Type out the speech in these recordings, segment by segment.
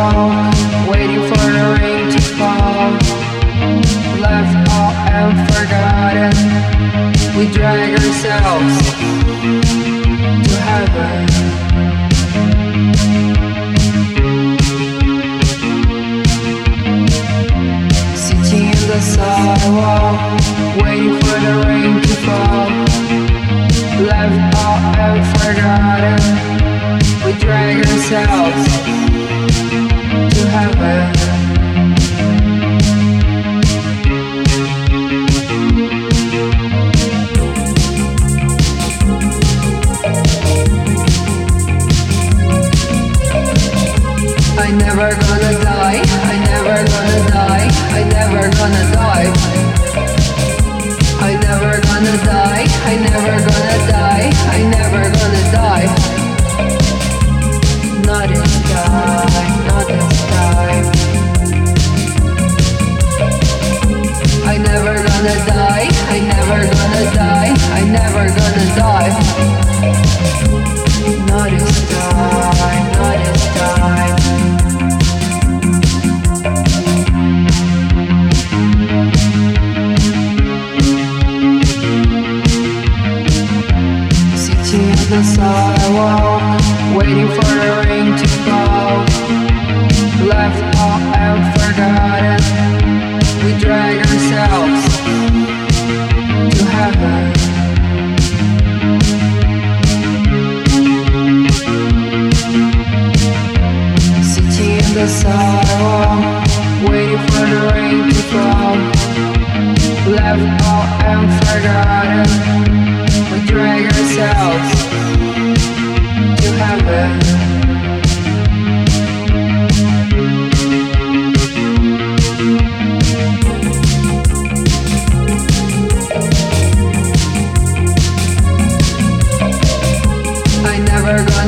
Oh.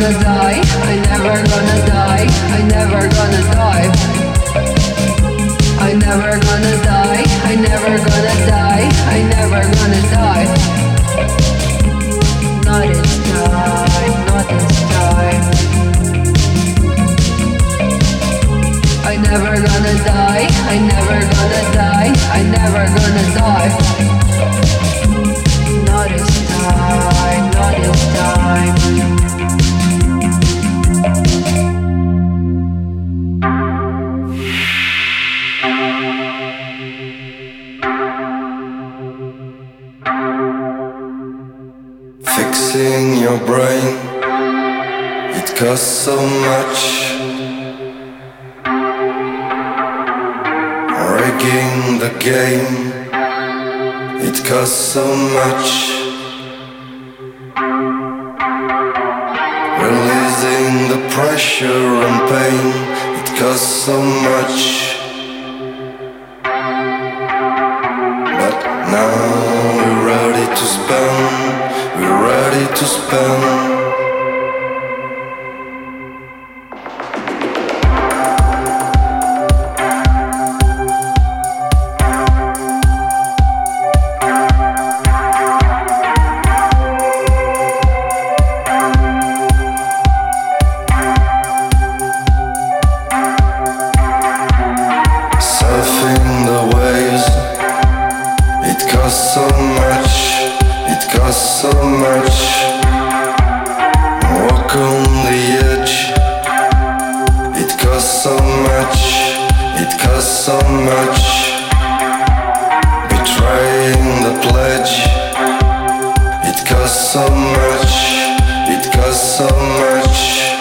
gonna die, I never gonna die, I never gonna die. I never gonna die, I never gonna die. life so much. It costs so much,